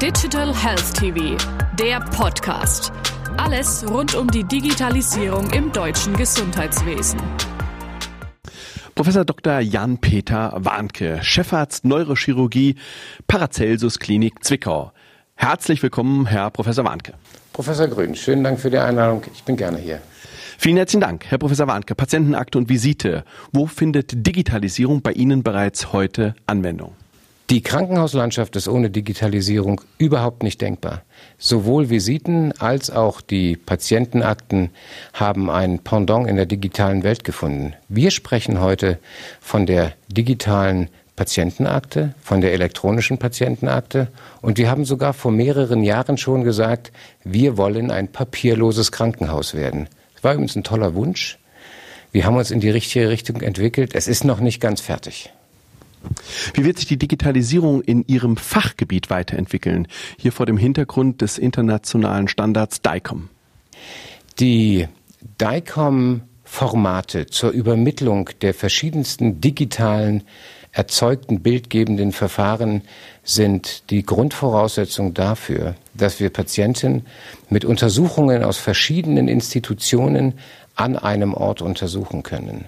Digital Health TV, der Podcast. Alles rund um die Digitalisierung im deutschen Gesundheitswesen. Professor Dr. Jan-Peter Warnke, Chefarzt Neurochirurgie, Paracelsus Klinik Zwickau. Herzlich willkommen, Herr Professor Warnke. Professor Grün, schönen Dank für die Einladung. Ich bin gerne hier. Vielen herzlichen Dank, Herr Professor Warnke. Patientenakte und Visite. Wo findet Digitalisierung bei Ihnen bereits heute Anwendung? Die Krankenhauslandschaft ist ohne Digitalisierung überhaupt nicht denkbar. Sowohl Visiten als auch die Patientenakten haben ein Pendant in der digitalen Welt gefunden. Wir sprechen heute von der digitalen Patientenakte, von der elektronischen Patientenakte und wir haben sogar vor mehreren Jahren schon gesagt, wir wollen ein papierloses Krankenhaus werden. Das war übrigens ein toller Wunsch. Wir haben uns in die richtige Richtung entwickelt. Es ist noch nicht ganz fertig. Wie wird sich die Digitalisierung in Ihrem Fachgebiet weiterentwickeln? Hier vor dem Hintergrund des internationalen Standards DICOM. Die DICOM-Formate zur Übermittlung der verschiedensten digitalen erzeugten bildgebenden Verfahren sind die Grundvoraussetzung dafür, dass wir Patienten mit Untersuchungen aus verschiedenen Institutionen an einem Ort untersuchen können.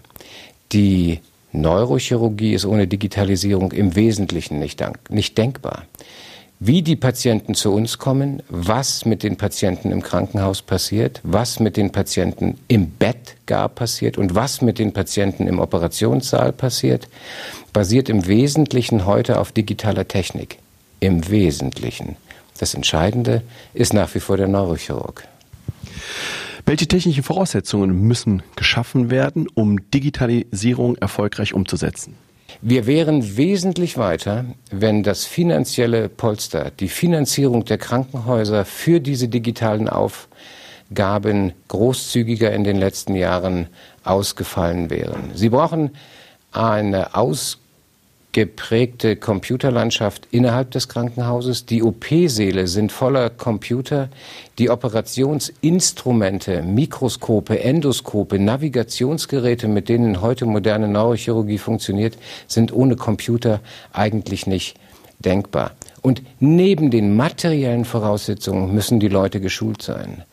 Die Neurochirurgie ist ohne Digitalisierung im Wesentlichen nicht, nicht denkbar. Wie die Patienten zu uns kommen, was mit den Patienten im Krankenhaus passiert, was mit den Patienten im Bett gar passiert und was mit den Patienten im Operationssaal passiert, basiert im Wesentlichen heute auf digitaler Technik. Im Wesentlichen. Das Entscheidende ist nach wie vor der Neurochirurg. Welche technischen Voraussetzungen müssen geschaffen werden, um Digitalisierung erfolgreich umzusetzen? Wir wären wesentlich weiter, wenn das finanzielle Polster, die Finanzierung der Krankenhäuser für diese digitalen Aufgaben großzügiger in den letzten Jahren ausgefallen wären. Sie brauchen eine aus geprägte Computerlandschaft innerhalb des Krankenhauses. Die OP-Säle sind voller Computer. Die Operationsinstrumente, Mikroskope, Endoskope, Navigationsgeräte, mit denen heute moderne Neurochirurgie funktioniert, sind ohne Computer eigentlich nicht denkbar. Und neben den materiellen Voraussetzungen müssen die Leute geschult sein.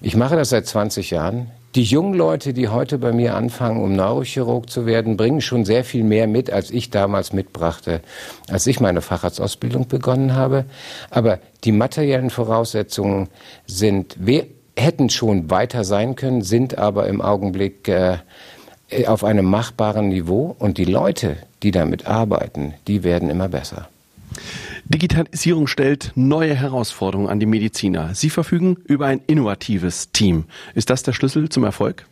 Ich mache das seit 20 Jahren. Die jungen Leute, die heute bei mir anfangen, um Neurochirurg zu werden, bringen schon sehr viel mehr mit, als ich damals mitbrachte, als ich meine Facharztausbildung begonnen habe. Aber die materiellen Voraussetzungen sind, wir hätten schon weiter sein können, sind aber im Augenblick äh, auf einem machbaren Niveau. Und die Leute, die damit arbeiten, die werden immer besser. Digitalisierung stellt neue Herausforderungen an die Mediziner. Sie verfügen über ein innovatives Team. Ist das der Schlüssel zum Erfolg?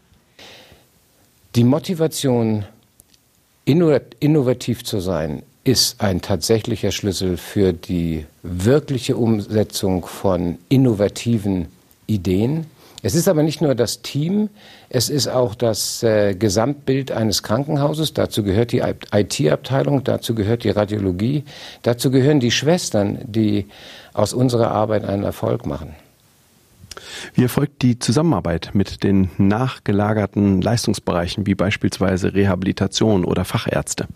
Die Motivation, innovativ zu sein, ist ein tatsächlicher Schlüssel für die wirkliche Umsetzung von innovativen Ideen. Es ist aber nicht nur das Team, es ist auch das äh, Gesamtbild eines Krankenhauses. Dazu gehört die IT-Abteilung, dazu gehört die Radiologie, dazu gehören die Schwestern, die aus unserer Arbeit einen Erfolg machen. Wie erfolgt die Zusammenarbeit mit den nachgelagerten Leistungsbereichen wie beispielsweise Rehabilitation oder Fachärzte?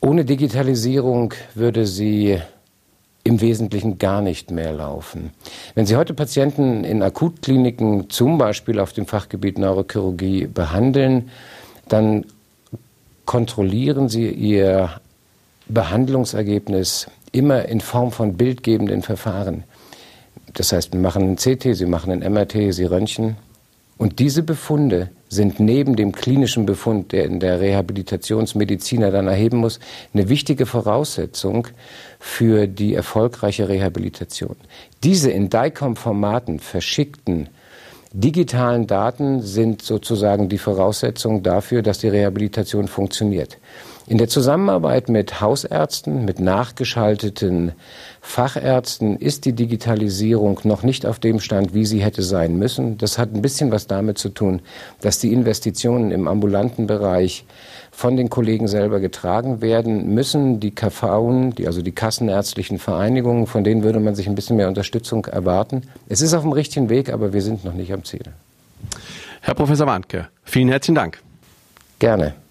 Ohne Digitalisierung würde sie im Wesentlichen gar nicht mehr laufen. Wenn Sie heute Patienten in Akutkliniken zum Beispiel auf dem Fachgebiet Neurochirurgie behandeln, dann kontrollieren Sie Ihr Behandlungsergebnis immer in Form von bildgebenden Verfahren. Das heißt, wir machen ein CT, Sie machen ein MRT, Sie röntgen. Und diese Befunde sind neben dem klinischen Befund, der in der Rehabilitationsmediziner dann erheben muss, eine wichtige Voraussetzung für die erfolgreiche Rehabilitation. Diese in DICOM-Formaten verschickten digitalen Daten sind sozusagen die Voraussetzung dafür, dass die Rehabilitation funktioniert. In der Zusammenarbeit mit Hausärzten, mit nachgeschalteten Fachärzten ist die Digitalisierung noch nicht auf dem Stand, wie sie hätte sein müssen. Das hat ein bisschen was damit zu tun, dass die Investitionen im ambulanten Bereich von den Kollegen selber getragen werden müssen. Die KVen, die, also die kassenärztlichen Vereinigungen, von denen würde man sich ein bisschen mehr Unterstützung erwarten. Es ist auf dem richtigen Weg, aber wir sind noch nicht am Ziel. Herr Professor Warnke, vielen herzlichen Dank. Gerne.